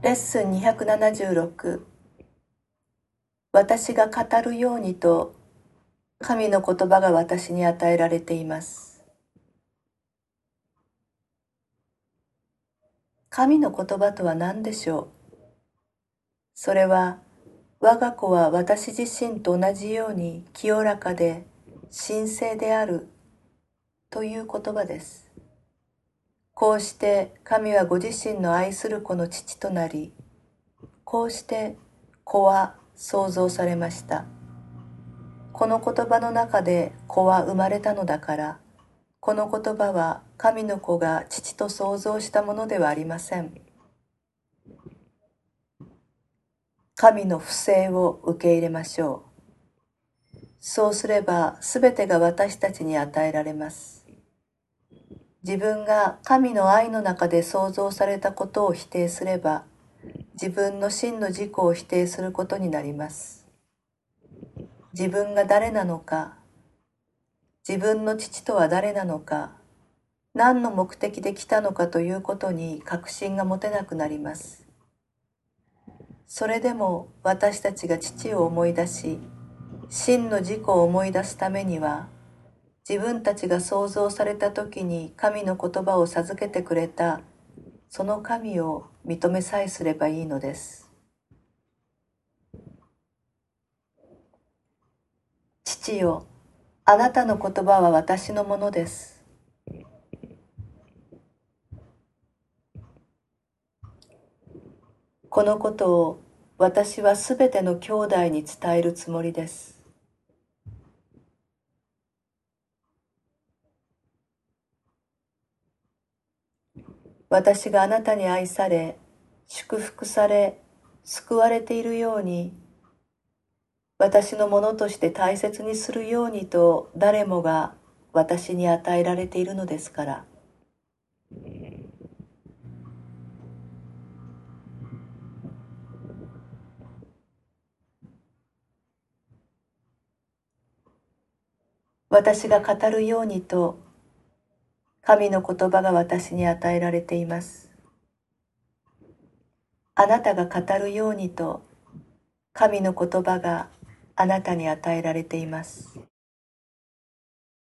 レッスン276私が語るようにと神の言葉が私に与えられています。神の言葉とは何でしょう？それは我が子は私自身と同じように清らかで神聖であるという言葉です。こうして神はご自身の愛する子の父となり、こうして子は創造されました。この言葉の中で子は生まれたのだから、この言葉は神の子が父と創造したものではありません。神の不正を受け入れましょう。そうすればすべてが私たちに与えられます。自分が神の愛の中で創造されたことを否定すれば自分の真の自己を否定することになります。自分が誰なのか自分の父とは誰なのか何の目的で来たのかということに確信が持てなくなります。それでも私たちが父を思い出し真の自己を思い出すためには自分たちが創造された時に神の言葉を授けてくれたその神を認めさえすればいいのです。父よ、あなたの言葉は私のものです。このことを私はすべての兄弟に伝えるつもりです。私があなたに愛され、祝福され、救われているように、私のものとして大切にするようにと誰もが私に与えられているのですから。私が語るようにと神の言葉が私に与えられています。あなたが語るようにと神の言葉があなたに与えられています。